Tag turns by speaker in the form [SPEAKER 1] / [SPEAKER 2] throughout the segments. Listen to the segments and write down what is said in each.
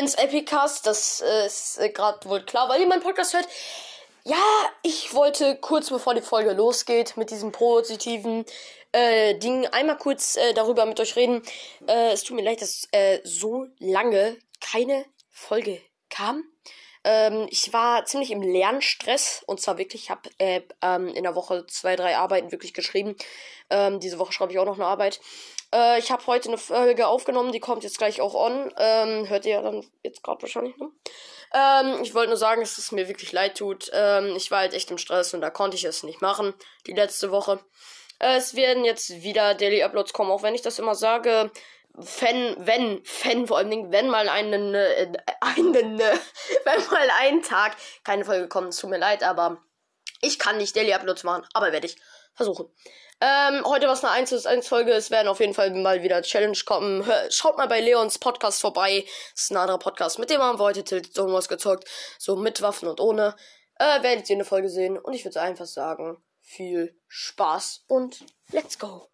[SPEAKER 1] bin's Epicast, das äh, ist äh, gerade wohl klar, weil ihr meinen Podcast hört. Ja, ich wollte kurz bevor die Folge losgeht mit diesem positiven äh, Ding einmal kurz äh, darüber mit euch reden. Es tut mir leid, dass so lange keine Folge kam. Ähm, ich war ziemlich im Lernstress und zwar wirklich, ich habe äh, ähm, in der Woche zwei, drei Arbeiten wirklich geschrieben. Ähm, diese Woche schreibe ich auch noch eine Arbeit. Äh, ich habe heute eine Folge aufgenommen, die kommt jetzt gleich auch on. Ähm, hört ihr ja dann jetzt gerade wahrscheinlich, ne? Ich wollte nur sagen, dass es mir wirklich leid tut. Ähm, ich war halt echt im Stress und da konnte ich es nicht machen, die letzte Woche. Es werden jetzt wieder Daily Uploads kommen, auch wenn ich das immer sage. Fan, wenn, Fan vor Dingen, wenn mal einen, äh, einen, äh, wenn mal einen Tag keine Folge kommt, tut mir leid, aber ich kann nicht Daily Uploads machen, aber werde ich versuchen. Ähm, heute war es eine 1 1 Folge. Es werden auf jeden Fall mal wieder Challenge kommen. Hör, schaut mal bei Leons Podcast vorbei. Das ist ein anderer Podcast, mit dem haben wir heute Tilt was gezockt. So mit Waffen und ohne. Äh, werdet ihr eine Folge sehen. Und ich würde einfach sagen, viel Spaß und let's go.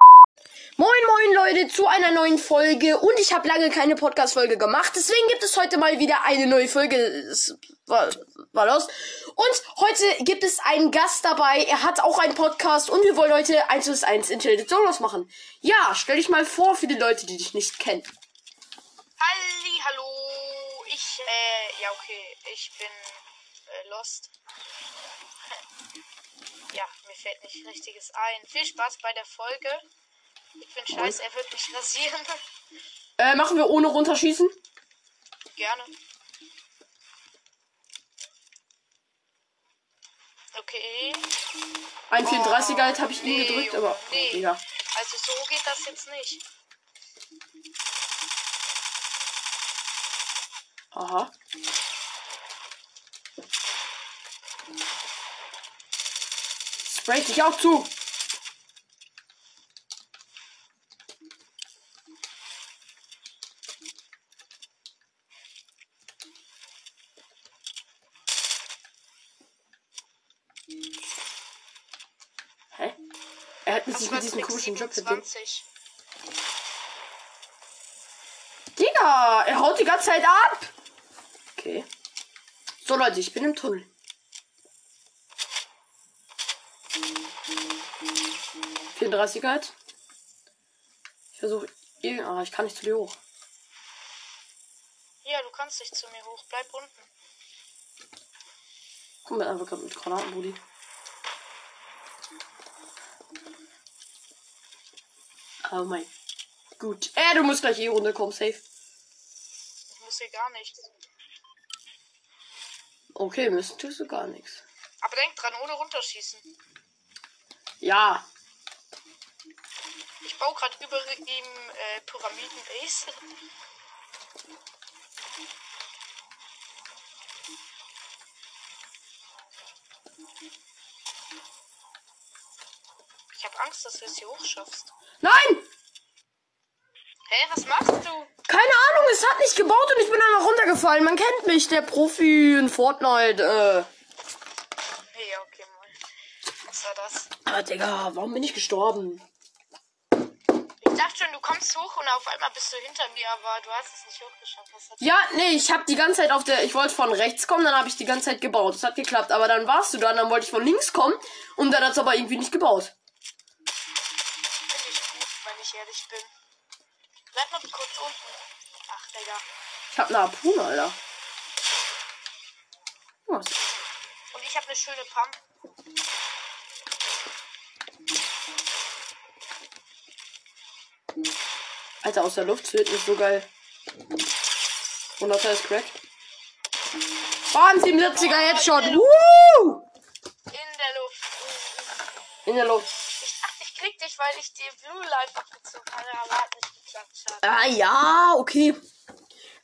[SPEAKER 1] Moin moin Leute zu einer neuen Folge und ich habe lange keine Podcast Folge gemacht, deswegen gibt es heute mal wieder eine neue Folge. Es war, war los. Und heute gibt es einen Gast dabei, er hat auch einen Podcast und wir wollen heute 1 bis 1 Intelligent Solos machen. Ja, stell dich mal vor für die Leute, die dich nicht kennen.
[SPEAKER 2] Halli, hallo. Ich äh ja okay, ich bin äh, lost. ja, mir fällt nicht richtiges ein. Viel Spaß bei der Folge. Ich bin scheiße, er wird mich rasieren.
[SPEAKER 1] Äh, machen wir ohne runterschießen?
[SPEAKER 2] Gerne. Okay.
[SPEAKER 1] Ein 34er halt habe ich ihn
[SPEAKER 2] nee,
[SPEAKER 1] gedrückt,
[SPEAKER 2] Junge,
[SPEAKER 1] aber
[SPEAKER 2] nee.
[SPEAKER 1] ja.
[SPEAKER 2] Also so geht das jetzt nicht.
[SPEAKER 1] Aha. Spray dich auch zu. Hä? Er hat sich mit diesem komischen Job verdient.
[SPEAKER 2] 27.
[SPEAKER 1] Digga, er haut die ganze Zeit ab. Okay. So Leute, ich bin im Tunnel. Vierunddreißiger halt. Ich versuche. Ah, ich kann nicht zu dir hoch.
[SPEAKER 2] Ja, du kannst nicht zu mir hoch. Bleib unten.
[SPEAKER 1] Komm mit einfach mit Granaten, Oh mein. Gut. Äh, du musst gleich eh runterkommen, safe.
[SPEAKER 2] Ich muss hier gar nichts.
[SPEAKER 1] Okay, müssen tust du gar nichts.
[SPEAKER 2] Aber denk dran, ohne runterschießen.
[SPEAKER 1] Ja.
[SPEAKER 2] Ich baue gerade über ihm äh, Pyramiden-Base. Ich habe Angst, dass du es hier hochschaffst.
[SPEAKER 1] Nein!
[SPEAKER 2] Hä, was machst du?
[SPEAKER 1] Keine Ahnung, es hat nicht gebaut und ich bin einfach runtergefallen. Man kennt mich, der Profi in Fortnite. Äh.
[SPEAKER 2] Hey, okay, mal. Was war das?
[SPEAKER 1] Ah, Digga, warum bin ich gestorben?
[SPEAKER 2] Ich dachte schon, du kommst hoch und auf einmal bist du hinter mir, aber du hast es nicht hochgeschafft. Was hat
[SPEAKER 1] Ja, nee, ich hab die ganze Zeit auf der. Ich wollte von rechts kommen, dann habe ich die ganze Zeit gebaut. Das hat geklappt, aber dann warst du da, dann wollte ich von links kommen und dann hat's aber irgendwie nicht gebaut.
[SPEAKER 2] Ehrlich bin. Bleib mal kurz unten. Ach, Digga.
[SPEAKER 1] Ich hab eine Harpune, Alter. Was?
[SPEAKER 2] Und ich habe eine schöne Pump.
[SPEAKER 1] Alter, aus der Luft wird ist so geil. 100er ist crack. Bam, 77er Headshot. Woo!
[SPEAKER 2] In der Luft.
[SPEAKER 1] In der Luft.
[SPEAKER 2] Weil ich die Blue Life abgezogen habe, aber hat nicht geklappt. Schade.
[SPEAKER 1] Ah ja, okay.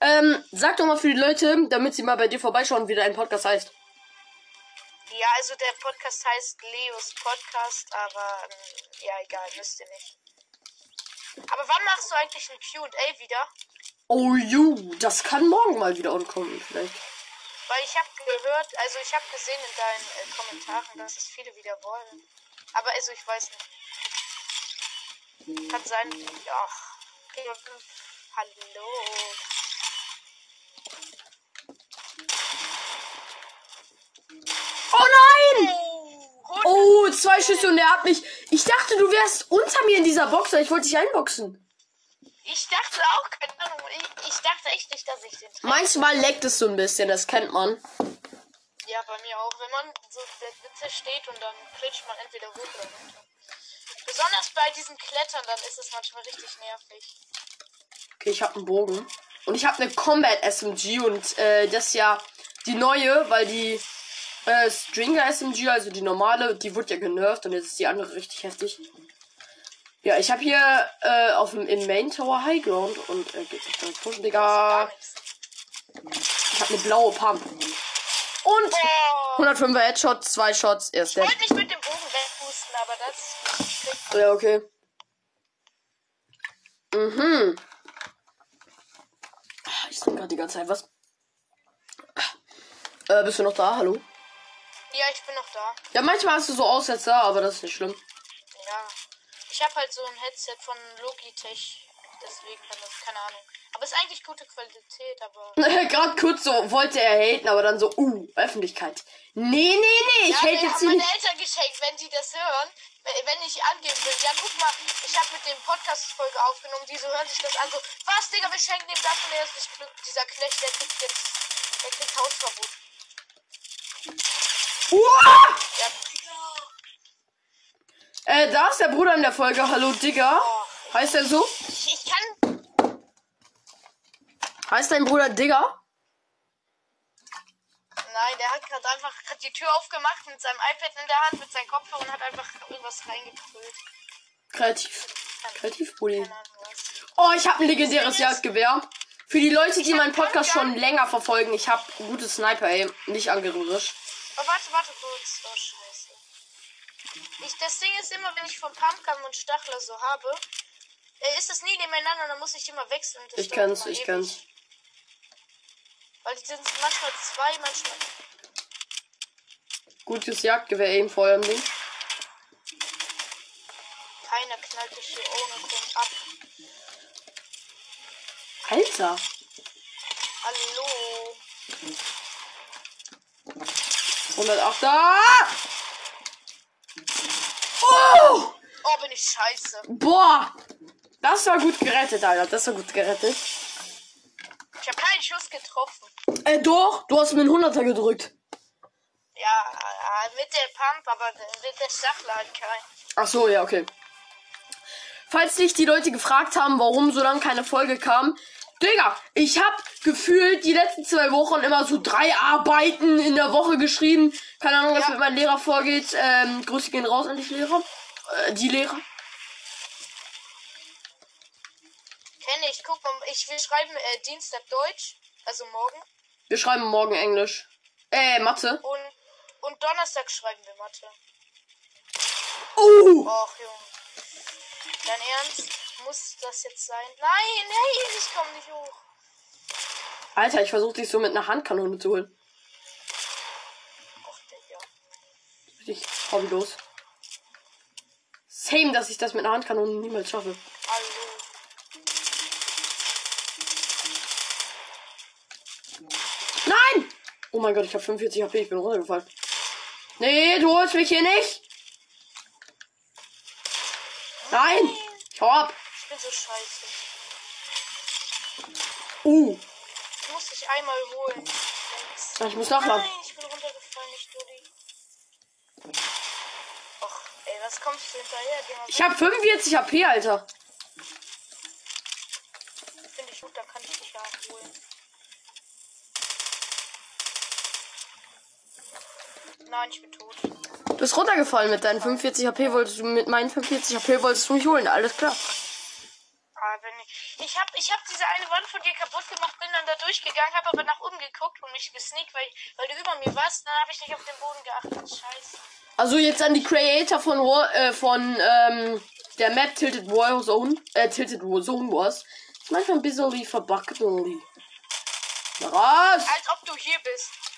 [SPEAKER 1] Ähm, sag doch mal für die Leute, damit sie mal bei dir vorbeischauen, wie dein Podcast heißt.
[SPEAKER 2] Ja, also der Podcast heißt Leos Podcast, aber ähm, ja, egal, müsst ihr nicht. Aber wann machst du eigentlich ein QA wieder?
[SPEAKER 1] Oh ju, das kann morgen mal wieder ankommen, vielleicht.
[SPEAKER 2] Weil ich habe gehört, also ich habe gesehen in deinen äh, Kommentaren, dass es viele wieder wollen. Aber also ich weiß nicht. Kann sein, ja. Hallo.
[SPEAKER 1] Oh nein!
[SPEAKER 2] Oh,
[SPEAKER 1] zwei Schüsse und er hat mich. Ich dachte, du wärst unter mir in dieser Box, aber ich wollte dich einboxen.
[SPEAKER 2] Ich dachte auch, keine Ahnung. Ich, ich dachte echt nicht, dass ich den treffe.
[SPEAKER 1] Manchmal leckt es so ein bisschen, das kennt man.
[SPEAKER 2] Ja, bei mir auch. Wenn man so in der Mitte steht und dann klitscht man entweder hoch oder runter. Besonders bei diesen Klettern, dann ist es manchmal richtig nervig.
[SPEAKER 1] Okay, ich habe einen Bogen. Und ich habe eine Combat SMG und äh, das ist ja die neue, weil die äh, Stringer SMG, also die normale, die wurde ja genervt und jetzt ist die andere richtig heftig. Ja, ich habe hier äh, auf dem im Main Tower High Ground und äh, geht nicht damit pushen, Digga. Ich habe eine blaue Pump. Und
[SPEAKER 2] Oh,
[SPEAKER 1] 105er Headshot, zwei Shots, er ist
[SPEAKER 2] ich wollte nicht mit dem Bogen wegpusten, aber das kriegt
[SPEAKER 1] Ja, okay. Mhm. Ich trinke gerade die ganze Zeit was. Äh, bist du noch da? Hallo?
[SPEAKER 2] Ja, ich bin noch da.
[SPEAKER 1] Ja, manchmal hast du so Aussetzer, aber das ist nicht schlimm.
[SPEAKER 2] Ja. Ich habe halt so ein Headset von Logitech. Deswegen kann das, keine Ahnung. Aber ist eigentlich gute Qualität, aber.
[SPEAKER 1] Gerade kurz so wollte er haten, aber dann so, uh, Öffentlichkeit. Nee, nee, nee, ich
[SPEAKER 2] Ja,
[SPEAKER 1] hate jetzt
[SPEAKER 2] haben
[SPEAKER 1] hier
[SPEAKER 2] meine
[SPEAKER 1] nicht.
[SPEAKER 2] Eltern geschenkt, wenn die das hören, wenn ich angeben will. Ja, guck mal, ich habe mit dem Podcast-Folge aufgenommen, die so hören sich das an, so, was, Digga, wir schenken dem das und der ist nicht Glück. Dieser Knecht, der kriegt jetzt, der kriegt Hausverbot.
[SPEAKER 1] Uah!
[SPEAKER 2] Ja,
[SPEAKER 1] Äh, da ist der Bruder in der Folge. Hallo, Digga. Heißt er so?
[SPEAKER 2] ich, ich kann,
[SPEAKER 1] Heißt dein Bruder Digga?
[SPEAKER 2] nein, der hat gerade einfach grad die Tür aufgemacht mit seinem iPad in der Hand, mit seinem Kopfhörer und hat einfach irgendwas reingebrüllt.
[SPEAKER 1] Kreativ. Kreativ,
[SPEAKER 2] was.
[SPEAKER 1] Oh, ich habe ein legendäres Jagdgewehr. Für die Leute, die meinen Podcast schon länger verfolgen, ich habe gutes Sniper, ey. Nicht angerührt.
[SPEAKER 2] Oh, warte, warte kurz. Oh, scheiße. Ich, das Ding ist immer, wenn ich von Pumpgun und Stachler so habe, ist das nie nebeneinander, dann muss ich immer wechseln. Das
[SPEAKER 1] Ich kann's, ich
[SPEAKER 2] ewig.
[SPEAKER 1] kann's.
[SPEAKER 2] Weil die sind manchmal zwei, manchmal.
[SPEAKER 1] Gutes Jagdgewehr eben vor allem Ding.
[SPEAKER 2] Keiner knallt dich hier ohne Grund ab.
[SPEAKER 1] Alter.
[SPEAKER 2] Hallo.
[SPEAKER 1] 108er. Oh!
[SPEAKER 2] Oh, bin ich scheiße.
[SPEAKER 1] Boah. Das war gut gerettet, Alter. Das war gut gerettet.
[SPEAKER 2] Ich habe keinen Schuss getroffen.
[SPEAKER 1] Äh, doch. Du hast mir einen 100er gedrückt.
[SPEAKER 2] Ja, äh, mit der Pump, aber mit der Stachler halt kein.
[SPEAKER 1] Ach so, ja, okay. Falls sich die Leute gefragt haben, warum so lange keine Folge kam. Digga, ich hab gefühlt die letzten zwei Wochen immer so drei Arbeiten in der Woche geschrieben. Keine Ahnung, was
[SPEAKER 2] Ja.
[SPEAKER 1] mit meinem Lehrer vorgeht. Ähm, Grüße gehen raus an die Lehrer. Äh, die Lehrer.
[SPEAKER 2] Ich. Guck mal, ich will schreiben äh, Dienstag Deutsch, also morgen.
[SPEAKER 1] Wir schreiben morgen Englisch. Äh, Mathe.
[SPEAKER 2] Und, und Donnerstag schreiben wir Mathe.
[SPEAKER 1] Uh!
[SPEAKER 2] Och, Junge. Dein Ernst? Muss das jetzt sein? Nein, nein, ich komme nicht hoch.
[SPEAKER 1] Alter, ich versuche dich so mit einer Handkanone zu holen.
[SPEAKER 2] Och, Digga.
[SPEAKER 1] Richtig hobbylos. Same, dass ich das mit einer Handkanone niemals schaffe. Oh mein Gott, ich habe 45 HP, ich bin runtergefallen. Nee, du holst mich hier nicht. Nein! Ich hau ab.
[SPEAKER 2] Ich bin so scheiße.
[SPEAKER 1] Uh,
[SPEAKER 2] Ich muss dich einmal holen.
[SPEAKER 1] ich muss nachladen.
[SPEAKER 2] Nein, ich bin runtergefallen, nicht Dulli. Och, ey, was kommst du hinterher?
[SPEAKER 1] Ich habe 45 HP, Alter.
[SPEAKER 2] Finde ich gut, dann kann ich dich ja auch holen. Nein, ich bin tot.
[SPEAKER 1] Du bist runtergefallen mit deinen 45 HP, wolltest du mit meinen 45 HP wolltest du mich holen. Alles klar.
[SPEAKER 2] Ah, ich. Ich hab, ich hab diese eine Wand von dir kaputt gemacht, bin dann da durchgegangen, hab aber nach oben geguckt und mich gesneakt, weil, weil du über mir warst. Dann habe ich nicht auf den Boden geachtet. Scheiße.
[SPEAKER 1] Also jetzt an die Creator von War, äh, von ähm, der Map Tilted War Zone, äh, Tilted War Zone Wars. Ist manchmal ein bisschen verbuggt. Was?
[SPEAKER 2] Als ob du hier bist.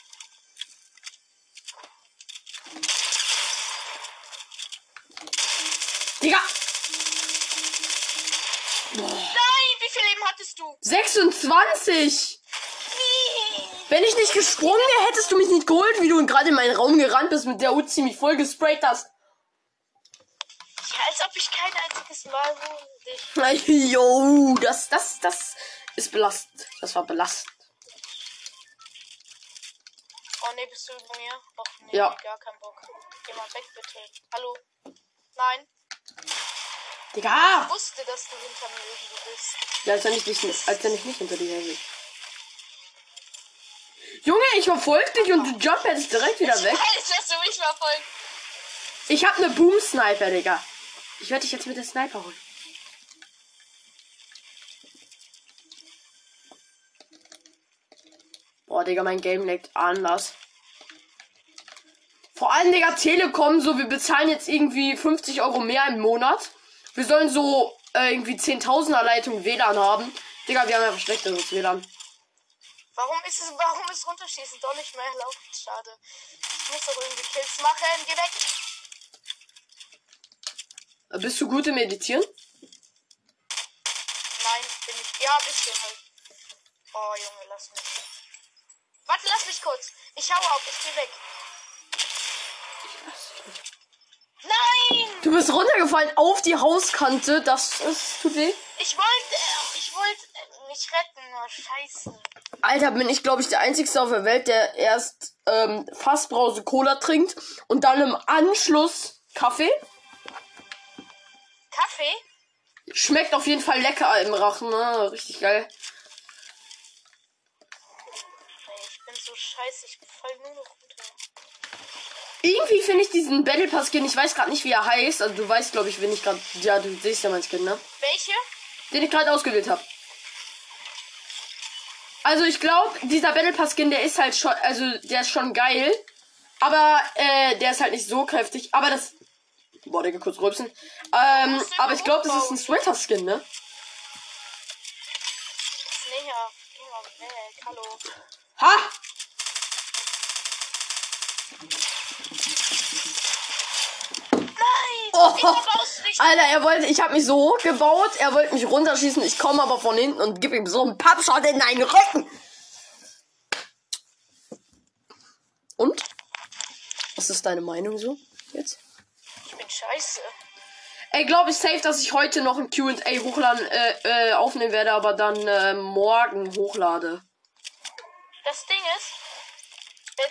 [SPEAKER 1] Digga!
[SPEAKER 2] Nein! viel Leben hattest du?
[SPEAKER 1] 26!
[SPEAKER 2] Nee.
[SPEAKER 1] Wenn ich nicht gesprungen wäre, hättest du mich nicht geholt, wie du gerade in meinen Raum gerannt bist mit der Uzi mich voll gesprayt hast.
[SPEAKER 2] Ja, als ob ich kein einziges Mal wohne dich.
[SPEAKER 1] Jo, das, das, das ist belastend. Das war belastend.
[SPEAKER 2] Oh nee, bist du über mir? Och nee,
[SPEAKER 1] Ja.
[SPEAKER 2] gar kein Bock. Geh mal weg, bitte. Hallo? Nein,
[SPEAKER 1] Digga!
[SPEAKER 2] ich wusste, dass du hinter mir irgendwo bist.
[SPEAKER 1] Ja, als wenn ich, dich, als wenn ich nicht hinter dir her will. Junge, ich verfolge dich und du jump jetzt direkt wieder weg.
[SPEAKER 2] Alles, dass du mich verfolgt.
[SPEAKER 1] Ich hab ne Boom-Sniper, Digga. Ich werde dich jetzt mit der Sniper holen. Boah, Digga, mein Game leckt anders. Vor allem, Digga, Telekom, so, wir bezahlen jetzt irgendwie 50 Euro mehr im Monat. Wir sollen so äh, irgendwie 10.000er Leitung WLAN haben. Digga, wir haben einfach schlechteres WLAN.
[SPEAKER 2] Warum ist es, warum ist Runterschießen doch nicht mehr erlaubt? Schade. Ich muss doch irgendwie Kills machen. Geh weg.
[SPEAKER 1] Äh, Bist du gut im Meditieren?
[SPEAKER 2] Nein, bin ich. Ja, ein bisschen halt. Oh, Junge, lass mich. Warte, lass mich kurz. Ich hau ab, ich geh weg. Nein!
[SPEAKER 1] Du bist runtergefallen auf die Hauskante. Das, das tut weh.
[SPEAKER 2] Ich wollte, ich wollte mich retten. Oh, scheiße.
[SPEAKER 1] Alter, bin ich, glaube ich, der Einzige auf der Welt, der erst ähm, Fassbrause Cola trinkt und dann im Anschluss Kaffee.
[SPEAKER 2] Kaffee?
[SPEAKER 1] Schmeckt auf jeden Fall lecker im Rachen, ne? Richtig geil.
[SPEAKER 2] Ey, ich bin so scheiße. Ich fall nur noch runter.
[SPEAKER 1] Irgendwie finde ich diesen Battle Pass Skin, ich weiß gerade nicht, wie er heißt. Also du weißt, glaube ich, wenn ich gerade. Ja, du siehst ja mein Skin, ne?
[SPEAKER 2] Welche?
[SPEAKER 1] Den ich gerade ausgewählt habe. Also ich glaube, dieser Battle Pass Skin, der ist halt schon, also der ist schon geil. Aber äh, der ist halt nicht so kräftig. Aber das. Boah, Digga, kurz rülpsen. Ähm, aber ich glaube, das ist ein Sweater Skin, ne?
[SPEAKER 2] Ist näher. Geh mal weg. Hallo.
[SPEAKER 1] Ha!
[SPEAKER 2] Nein!
[SPEAKER 1] Oh.
[SPEAKER 2] Wieso baust du nicht?
[SPEAKER 1] Alter, er wollte, ich habe mich so hochgebaut, er wollte mich runterschießen, ich komme aber von hinten und gib ihm so einen Pappshot in deinen Rücken. Und? Was ist deine Meinung so jetzt?
[SPEAKER 2] Ich bin scheiße.
[SPEAKER 1] Ey, glaube ich safe, dass ich heute noch ein Q&A hochladen, äh, äh, aufnehmen werde, aber dann äh, morgen hochlade.
[SPEAKER 2] Das Ding ist,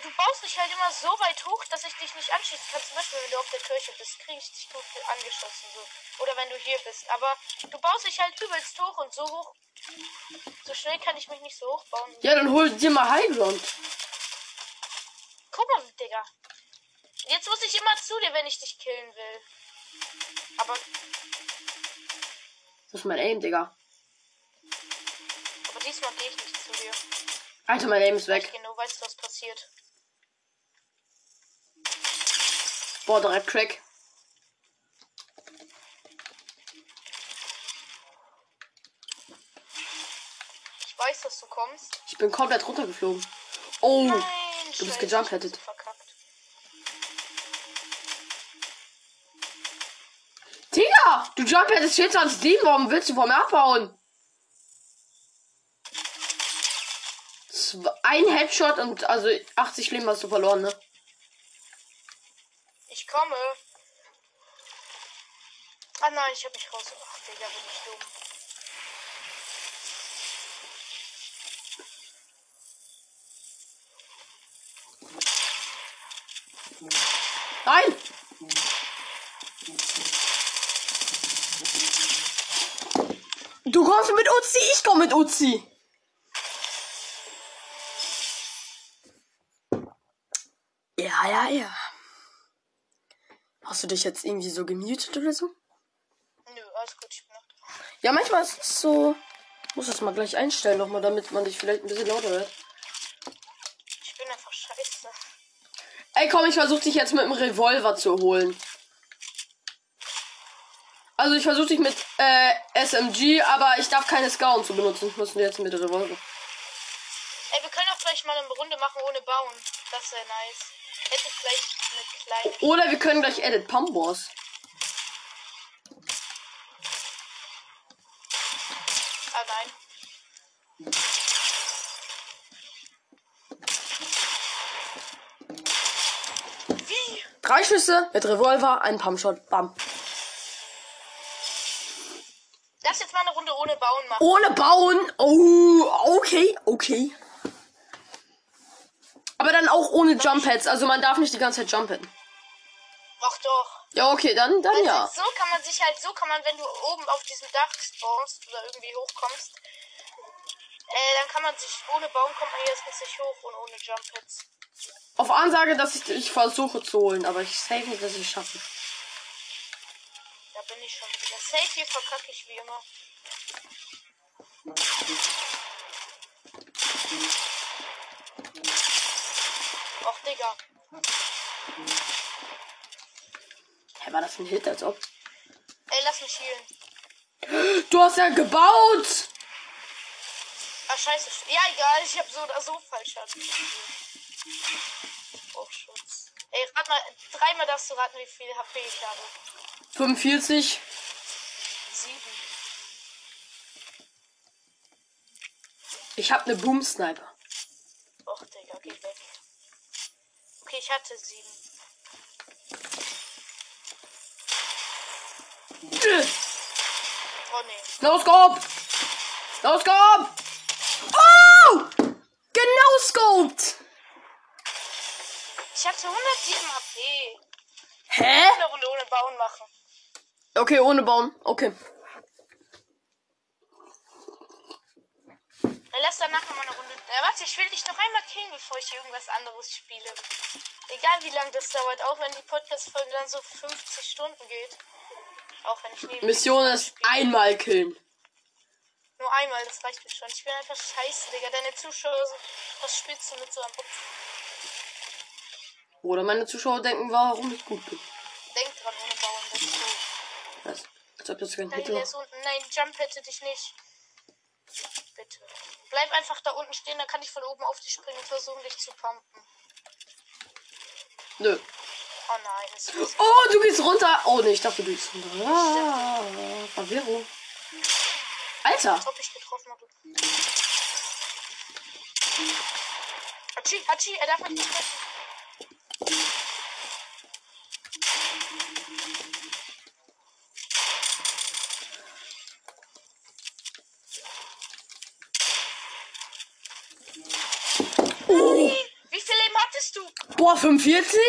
[SPEAKER 2] du baust dich halt immer so weit hoch, dass ich dich nicht anschießen kann. Zum Beispiel, wenn du auf der Kirche bist, krieg ich dich gut angeschossen. So. Oder wenn du hier bist. Aber du baust dich halt übelst hoch und so hoch. So schnell kann ich mich nicht so hoch bauen.
[SPEAKER 1] Ja, dann hol dir mal High Ground.
[SPEAKER 2] Guck mal, Digga. Jetzt muss ich immer zu dir, wenn ich dich killen will. Aber,
[SPEAKER 1] Das ist mein Aim, Digga.
[SPEAKER 2] aber diesmal gehe ich nicht zu dir.
[SPEAKER 1] Alter, mein Aim ist weg.
[SPEAKER 2] genau weiß, was passiert.
[SPEAKER 1] Boah, direkt Crack.
[SPEAKER 2] Ich weiß, dass du kommst.
[SPEAKER 1] Ich bin komplett runtergeflogen. Oh,
[SPEAKER 2] Nein,
[SPEAKER 1] du bist
[SPEAKER 2] Verkackt.
[SPEAKER 1] Digga, du jump hättest 24 warum willst du von mir abhauen? Ein Headshot und also 80 Leben hast du verloren, ne?
[SPEAKER 2] Komme. Ah nein, ich hab mich raus. Ach, Digga, bin ich dumm.
[SPEAKER 1] Nein! Du kommst mit Uzi, ich komm mit Uzi. Ja, ja, ja. Hast du dich jetzt irgendwie so gemutet oder so?
[SPEAKER 2] Nö, alles gut, ich bin noch.
[SPEAKER 1] Ja, manchmal ist es so. Ich muss das mal gleich einstellen nochmal, damit man dich vielleicht ein bisschen lauter hört.
[SPEAKER 2] Ich bin einfach scheiße.
[SPEAKER 1] Ey, komm, ich versuche dich jetzt mit dem Revolver zu holen. Also ich versuche dich mit äh, SMG, aber ich darf keine Scout zu benutzen. Ich muss jetzt mit Revolver.
[SPEAKER 2] Ey, wir können auch vielleicht mal eine Runde machen ohne Bauen. Das wäre nice. Hätte ich vielleicht
[SPEAKER 1] Oder wir können gleich Edit Pump Wars.
[SPEAKER 2] Ah, nein. Wie?
[SPEAKER 1] Drei Schüsse mit Revolver, ein Pumpshot, bam.
[SPEAKER 2] Lass jetzt mal eine Runde ohne Bauen machen.
[SPEAKER 1] Ohne Bauen. Oh, okay, okay. Dann auch ohne Jump Pads. Also man darf nicht die ganze Zeit jumpen.
[SPEAKER 2] Ach doch.
[SPEAKER 1] Ja, okay, dann, dann
[SPEAKER 2] Also
[SPEAKER 1] ja.
[SPEAKER 2] So kann man sich halt, so kann man, wenn du oben auf diesem Dach spawnst oder irgendwie hochkommst, äh, dann kann man sich, ohne Baum kommt man erstens nicht hoch und ohne Jump Hits.
[SPEAKER 1] Auf Ansage, dass ich, ich versuche zu holen, aber ich safe nicht, dass ich es schaffe.
[SPEAKER 2] Da bin ich schon wieder. Safe hier verkacke ich wie immer. Och, Digga.
[SPEAKER 1] Hä, war das ein Hit, als ob?
[SPEAKER 2] Ey, lass mich healen.
[SPEAKER 1] Du hast ja gebaut!
[SPEAKER 2] Ah, scheiße. Ja, egal. Ich hab so oder so falsch Oh, Schutz. Ey, rat mal. Dreimal darfst du raten, wie viel HP ich habe.
[SPEAKER 1] 45.
[SPEAKER 2] Sieben.
[SPEAKER 1] Ich habe eine Boom Sniper.
[SPEAKER 2] Och, Digga, geh weg. Okay, ich hatte sieben. Oh, nee.
[SPEAKER 1] No Scope! No Scope! Oh! Genau scoped!
[SPEAKER 2] Ich hatte 107 HP.
[SPEAKER 1] Hä?
[SPEAKER 2] Eine Runde ohne Bauen machen.
[SPEAKER 1] Okay, ohne bauen. Okay.
[SPEAKER 2] Lass danach noch mal eine Runde. Ja, warte, ich will dich noch einmal killen, bevor ich irgendwas anderes spiele. Egal wie lange das dauert, auch wenn die Podcast-Folge dann so 50 Stunden geht. Auch wenn ich neben
[SPEAKER 1] Mission ist einmal killen.
[SPEAKER 2] Nur einmal, das reicht mir schon. Ich bin einfach scheiße, Digga. Deine Zuschauer sind. Was spielst du mit so einem Opfer?
[SPEAKER 1] Oder meine Zuschauer denken, warum ich gut bin.
[SPEAKER 2] Denk dran, ohne Bauen, das ist so.
[SPEAKER 1] Was? Als ob das kein
[SPEAKER 2] Nein,
[SPEAKER 1] Hit war.
[SPEAKER 2] Nein, Jump hätte dich nicht. Bitte. Bleib einfach da unten stehen, dann kann ich von oben auf dich springen und versuchen, dich zu pumpen.
[SPEAKER 1] Nö.
[SPEAKER 2] Oh nein, das ist
[SPEAKER 1] Oh, du gehst runter. Oh, nee, ich dachte, du gehst runter. Ah, Verwirrung. Alter.
[SPEAKER 2] als ob ich getroffen habe. Hachi, Hachi, er darf mich nicht treffen. Wie viel Leben hattest du?
[SPEAKER 1] Boah, 45?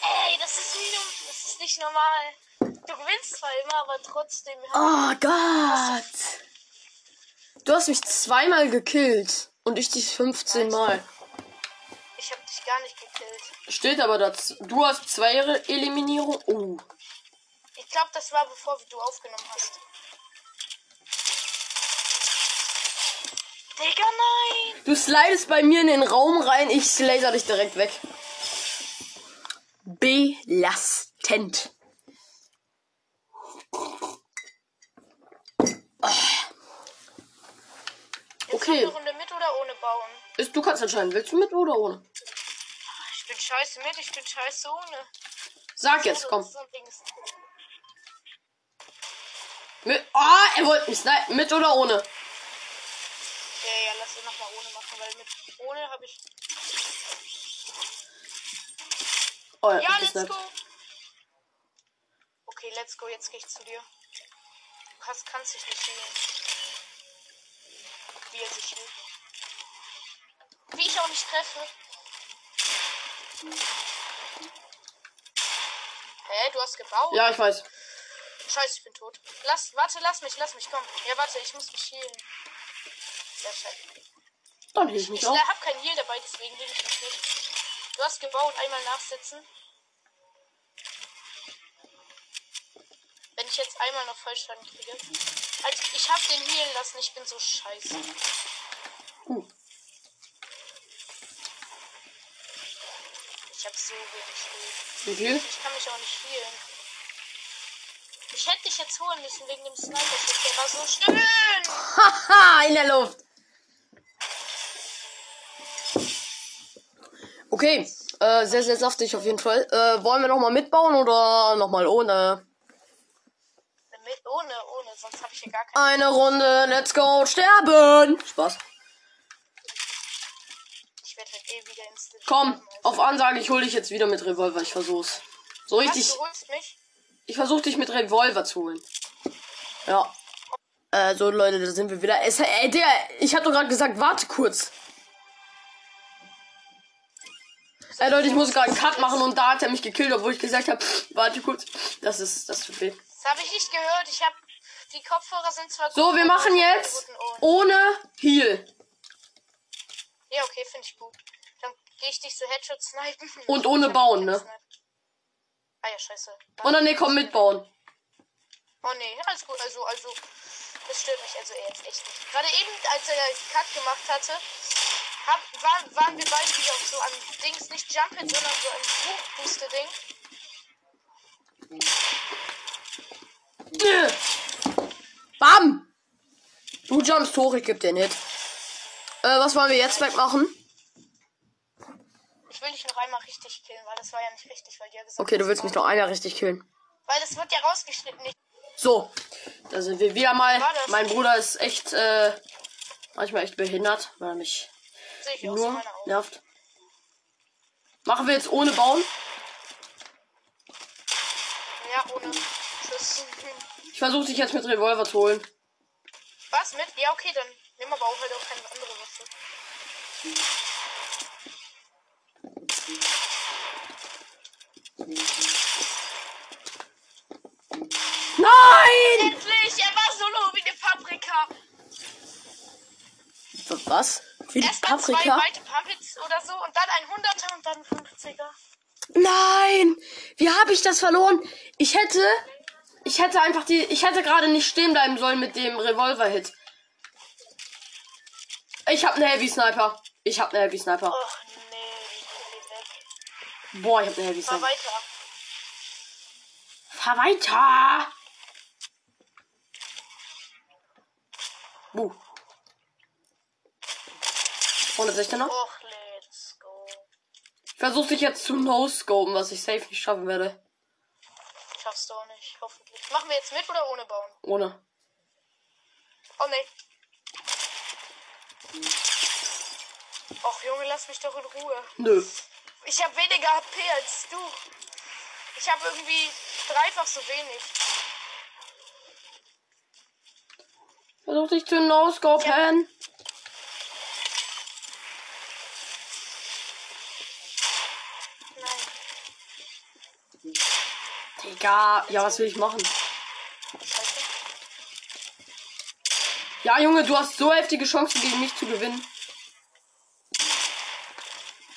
[SPEAKER 2] Ey, das ist, nie, das ist nicht normal. Du gewinnst zwar immer, aber trotzdem.
[SPEAKER 1] Oh Gott. Du hast mich zweimal gekillt. Und ich dich 15 Mal.
[SPEAKER 2] Ich hab dich gar nicht gekillt.
[SPEAKER 1] Steht aber dazu. Du hast zwei Eliminierung. Oh.
[SPEAKER 2] Ich glaube, das war bevor du aufgenommen hast. Digga, nein!
[SPEAKER 1] Du slidest bei mir in den Raum rein. Ich laser dich direkt weg. Belastend. Okay.
[SPEAKER 2] Runde mit oder ohne bauen?
[SPEAKER 1] Ist, du kannst entscheiden. Willst du mit oder ohne?
[SPEAKER 2] Ich bin scheiße mit, ich bin scheiße ohne.
[SPEAKER 1] Sag jetzt, komm. Mit. Ah, er wollte mich snipen. Mit oder ohne?
[SPEAKER 2] Ja, ja, lass ihn nochmal ohne machen, weil mit ohne habe ich.
[SPEAKER 1] Oh,
[SPEAKER 2] Ja,
[SPEAKER 1] mich
[SPEAKER 2] let's go! Okay, let's go, jetzt geh ich zu dir. Du kannst, kannst dich nicht healen. Wie er sich healt. Wie ich auch nicht treffe. Hä, du hast gebaut?
[SPEAKER 1] Ja, ich weiß.
[SPEAKER 2] Scheiße, ich bin tot. Lass, warte, lass mich, lass mich, komm. Ja, warte, ich muss mich healen.
[SPEAKER 1] Dann hielt ich mich
[SPEAKER 2] Ich
[SPEAKER 1] auch.
[SPEAKER 2] hab kein Heal dabei, deswegen will ich nicht. Du hast gebaut, einmal nachsetzen. Wenn ich jetzt einmal noch Vollschaden kriege. Also, ich hab den healen lassen, ich bin so scheiße.
[SPEAKER 1] Uh.
[SPEAKER 2] Ich hab so wenig Heal.
[SPEAKER 1] Wie viel?
[SPEAKER 2] Ich kann mich auch nicht healen. Ich hätte dich jetzt holen müssen wegen dem Sniper. Der war so schön.
[SPEAKER 1] Haha, in der Luft. Okay, äh, sehr, sehr saftig auf jeden Fall. Äh, wollen wir nochmal mitbauen oder nochmal ohne?
[SPEAKER 2] Mit, ohne, ohne, sonst habe ich hier gar keine.
[SPEAKER 1] Eine Runde, let's go, sterben. Spaß.
[SPEAKER 2] Ich werde halt eh wieder ins
[SPEAKER 1] Komm, auf Ansage, ich hol dich jetzt wieder mit Revolver. Ich versuch's. So
[SPEAKER 2] Was,
[SPEAKER 1] richtig. Ich versuch dich mit Revolver zu holen. Ja. Äh, so Leute, da sind wir wieder. Es, ey, der, ich hab doch gerade gesagt, warte kurz. Ey Leute, ich muss gerade einen Cut machen und da hat er mich gekillt, obwohl ich gesagt habe, warte kurz. Das ist, das tut weh.
[SPEAKER 2] Das habe ich nicht gehört. Ich habe die Kopfhörer sind zwar
[SPEAKER 1] So,
[SPEAKER 2] gut,
[SPEAKER 1] wir
[SPEAKER 2] aber
[SPEAKER 1] machen jetzt ohne Heal.
[SPEAKER 2] Ja, okay, finde ich gut. Dann gehe ich dich so Headshot snipen.
[SPEAKER 1] Und ohne bauen, ne?
[SPEAKER 2] Ah ja, scheiße.
[SPEAKER 1] Und dann, nee, komm mitbauen.
[SPEAKER 2] Oh nee, alles gut. Also, also, das stört mich also jetzt echt nicht. Gerade eben, als er den Cut gemacht hatte, hab, waren, waren wir beide wieder so an Dings, nicht Jump Hit, sondern so ein Hochbooster-Ding.
[SPEAKER 1] Bam! Du jumpst hoch, ich geb dir nicht. Äh, was wollen wir jetzt wegmachen?
[SPEAKER 2] Ich will dich noch einmal richtig killen, weil das war ja nicht richtig, weil die ja gesagt
[SPEAKER 1] Okay, du willst
[SPEAKER 2] war-
[SPEAKER 1] mich noch einer richtig killen.
[SPEAKER 2] Weil das wird ja rausgeschnitten. Nicht.
[SPEAKER 1] So, da sind wir wieder mal.
[SPEAKER 2] War?
[SPEAKER 1] Mein Bruder ist echt, äh, manchmal echt behindert, weil er mich nur nervt. Machen wir jetzt ohne Bauen?
[SPEAKER 2] Ja, ohne. Tschüss.
[SPEAKER 1] Ich versuche dich jetzt mit Revolver zu holen.
[SPEAKER 2] Was mit? Ja, okay, dann nehmen wir aber auch halt auch keine andere Waffe.
[SPEAKER 1] Nein!
[SPEAKER 2] Endlich! Er war so low wie eine Paprika.
[SPEAKER 1] Was? Die
[SPEAKER 2] Erstmal zwei weite Pumpets oder so und dann ein 100er und dann ein 50er.
[SPEAKER 1] Nein! Wie habe ich das verloren? Ich hätte, ich hätte einfach die, ich hätte gerade nicht stehen bleiben sollen mit dem Revolver-Hit. Ich habe einen Heavy Sniper. Ich habe einen Heavy Sniper.
[SPEAKER 2] Och nee, weg.
[SPEAKER 1] Boah, ich habe einen Heavy
[SPEAKER 2] Fahr
[SPEAKER 1] Sniper.
[SPEAKER 2] weiter.
[SPEAKER 1] Fahr weiter! Buh. 116er.
[SPEAKER 2] Och, let's go.
[SPEAKER 1] Ich versuche dich jetzt zu no-scopen, was ich safe nicht schaffen werde.
[SPEAKER 2] Schaffst du auch nicht, hoffentlich. Machen wir jetzt mit oder ohne bauen?
[SPEAKER 1] Ohne.
[SPEAKER 2] Oh nee. Och Junge, lass mich doch in Ruhe.
[SPEAKER 1] Nö.
[SPEAKER 2] Ich habe weniger HP als du. Ich habe irgendwie dreifach so wenig.
[SPEAKER 1] Versuch dich zu no-scopen.
[SPEAKER 2] Nein.
[SPEAKER 1] Digga, ja, was will ich machen? Ja, Junge, du hast so heftige Chancen gegen mich zu gewinnen.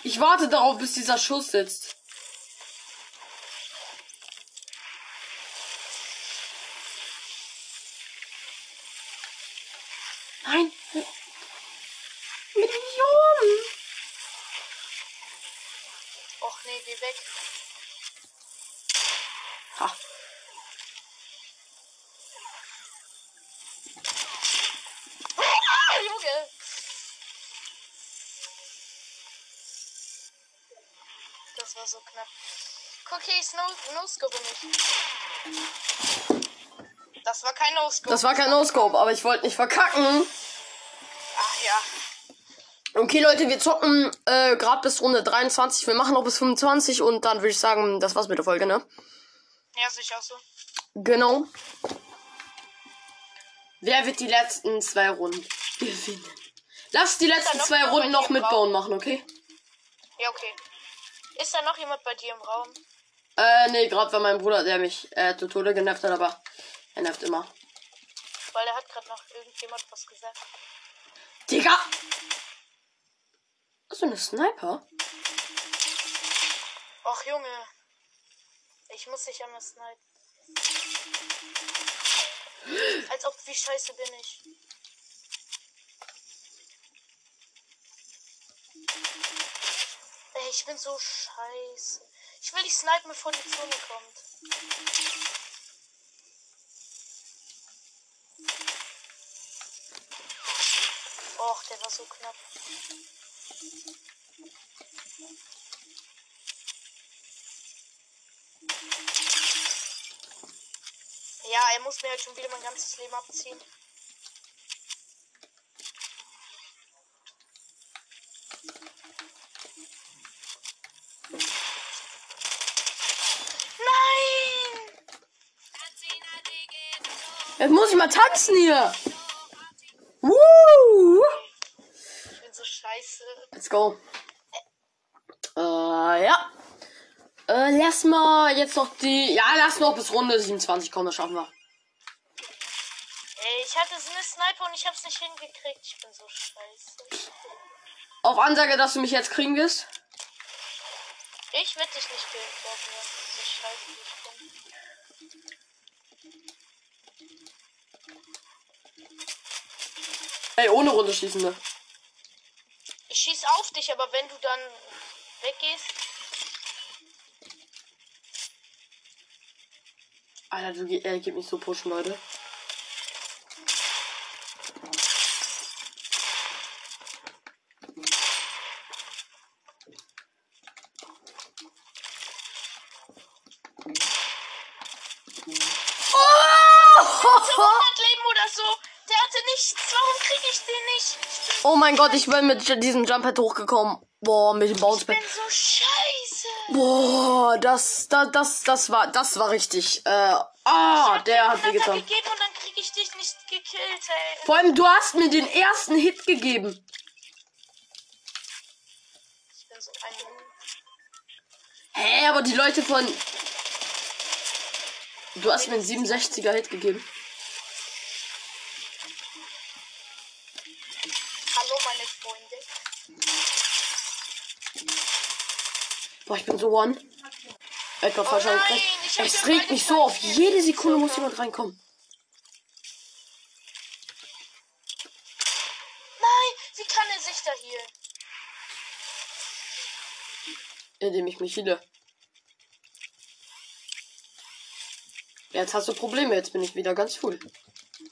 [SPEAKER 1] Ich warte darauf, bis dieser Schuss sitzt. Nein. Millionen.
[SPEAKER 2] Och nee, geh weg.
[SPEAKER 1] Ha.
[SPEAKER 2] Ah, Junge. Das war so knapp. Cookie ist no, no scope nicht. Das war kein no scope.
[SPEAKER 1] Das war kein No-Scope, aber ich wollte nicht verkacken.
[SPEAKER 2] Ach ja.
[SPEAKER 1] Okay, Leute, wir zocken äh, gerade bis Runde 23. Wir machen noch bis 25 und dann würde ich sagen, das war's mit der Folge, ne?
[SPEAKER 2] Ja, auch so.
[SPEAKER 1] Genau. Wer wird die letzten zwei Runden gewinnen? Lass die letzten zwei Runden noch mitbauen machen, okay?
[SPEAKER 2] Ja, okay. Ist da noch jemand bei dir im Raum?
[SPEAKER 1] Äh, nee, gerade war mein Bruder, der mich äh, zu Tode genervt hat, aber er nervt immer.
[SPEAKER 2] Weil da hat gerade noch irgendjemand was gesagt.
[SPEAKER 1] Digga! Hast du eine Sniper?
[SPEAKER 2] Och, Junge. Ich muss dich einmal snipen. Als ob, wie scheiße bin ich. Ey, ich bin so scheiße. Ich will dich snipen, bevor die Zone kommt. Och, der war so knapp. Ja, er muss mir halt schon wieder mein ganzes Leben abziehen. Nein!
[SPEAKER 1] Jetzt muss ich mal tanzen hier. Woo!
[SPEAKER 2] Ich bin so scheiße.
[SPEAKER 1] Let's go. Äh, ja. Äh, lass mal jetzt noch die. Ja, lass noch bis Runde 27 kommen, das schaffen wir.
[SPEAKER 2] Ey, ich hatte so eine Sniper und ich hab's nicht hingekriegt. Ich bin so scheiße.
[SPEAKER 1] Auf Ansage, dass du mich jetzt kriegen wirst.
[SPEAKER 2] Ich werd dich nicht killen, glaub mir. So scheiße ich bin.
[SPEAKER 1] Ey, ohne Runde schießen, ne?
[SPEAKER 2] Ich schieß auf dich, aber wenn du dann weggehst.
[SPEAKER 1] Alter, du äh, gib mich so pushen, Leute. Oh!
[SPEAKER 2] 100 Leben oder so. Der hatte nichts. Warum krieg ich den nicht? Ich bin,
[SPEAKER 1] oh mein Gott, ich bin mit diesem Jumppad hochgekommen. Boah, mit dem
[SPEAKER 2] ich
[SPEAKER 1] Bouncepad.
[SPEAKER 2] bin so scheiße.
[SPEAKER 1] Boah, das, das, das, das war, das war richtig. Äh, ah, der hat
[SPEAKER 2] er
[SPEAKER 1] wehgetan.
[SPEAKER 2] gegeben und dann krieg ich dich nicht gekillt, ey.
[SPEAKER 1] Vor allem, du hast mir den ersten Hit gegeben.
[SPEAKER 2] Ich bin so ein
[SPEAKER 1] Hä, aber die Leute von. Du hast mir einen 67er Hit gegeben.
[SPEAKER 2] Hallo, meine Freunde.
[SPEAKER 1] Boah, ich bin so one. Falsch
[SPEAKER 2] Oh nein, ich hab
[SPEAKER 1] Es regt mich so auf. Jede Sekunde muss jemand reinkommen.
[SPEAKER 2] Nein, wie kann er sich da hier?
[SPEAKER 1] Indem ich mich heale. Jetzt hast du Probleme. Jetzt bin ich wieder ganz full.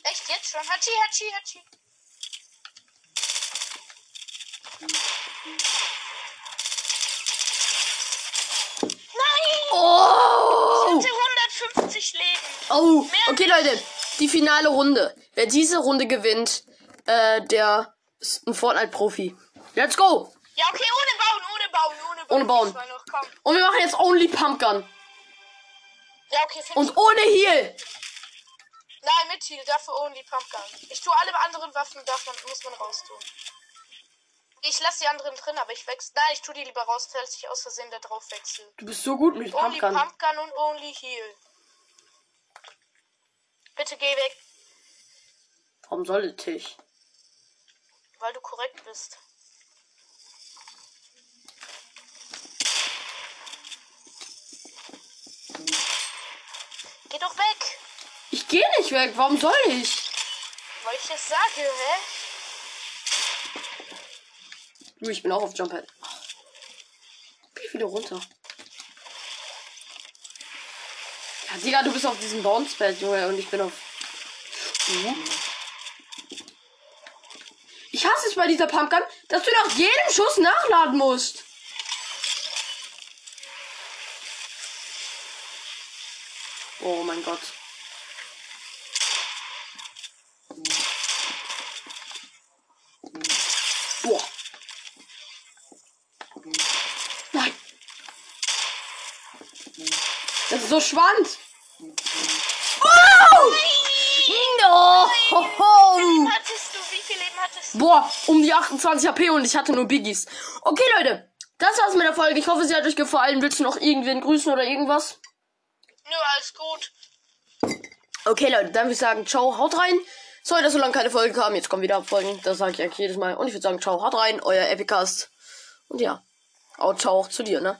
[SPEAKER 2] Echt jetzt schon? Hachi, Hachi, Hachi. 30 Leben.
[SPEAKER 1] Oh, okay, Leute. Die finale Runde. Wer diese Runde gewinnt, äh, der ist ein Fortnite-Profi. Let's go!
[SPEAKER 2] Ja, okay, ohne bauen, ohne bauen, ohne bauen.
[SPEAKER 1] Ohne bauen.
[SPEAKER 2] Noch,
[SPEAKER 1] Und wir machen jetzt only Pumpgun.
[SPEAKER 2] Ja, okay,
[SPEAKER 1] Und ohne Heal.
[SPEAKER 2] Nein, mit Heal, dafür only Pumpgun. Ich tue alle anderen Waffen, davon muss man raus tun. Ich lasse die anderen drin, aber ich wechsle. Nein, ich tue die lieber raus, falls ich aus Versehen da drauf wechsle.
[SPEAKER 1] Du bist so gut mit Pumpgun.
[SPEAKER 2] Only
[SPEAKER 1] Pumpgun
[SPEAKER 2] und Only Heal. Bitte geh weg,
[SPEAKER 1] Warum sollte ich?
[SPEAKER 2] weil du korrekt bist. Geh doch weg,
[SPEAKER 1] Ich gehe nicht weg. Warum soll ich?
[SPEAKER 2] weil ich das sage, hä?
[SPEAKER 1] Du, ich bin auch auf Jumppad. Geh wieder runter. Ja, Digga, du bist auf diesem Bouncepad, Junge, und ich bin auf. Du? Ich hasse es bei dieser Pumpgun, dass du nach jedem Schuss nachladen musst. Oh mein Gott. Boah. Nein. Schwand. Oh! No! Ho, ho.
[SPEAKER 2] Hattest du, wie viel Leben hattest du?
[SPEAKER 1] Boah, um die 28 HP und ich hatte nur Biggies. Okay, Leute. Das war's mit der Folge. Ich hoffe, sie hat euch gefallen. Willst du noch irgendwen grüßen oder irgendwas?
[SPEAKER 2] Nö, alles gut.
[SPEAKER 1] Okay, Leute, dann würde ich sagen, ciao, haut rein. Sorry, dass so lange keine Folge kam. Jetzt kommen wieder Folgen. Das sage ich eigentlich jedes Mal. Und ich würde sagen, ciao, haut rein, euer Epicast. Und ja, auch ciao auch zu dir, ne?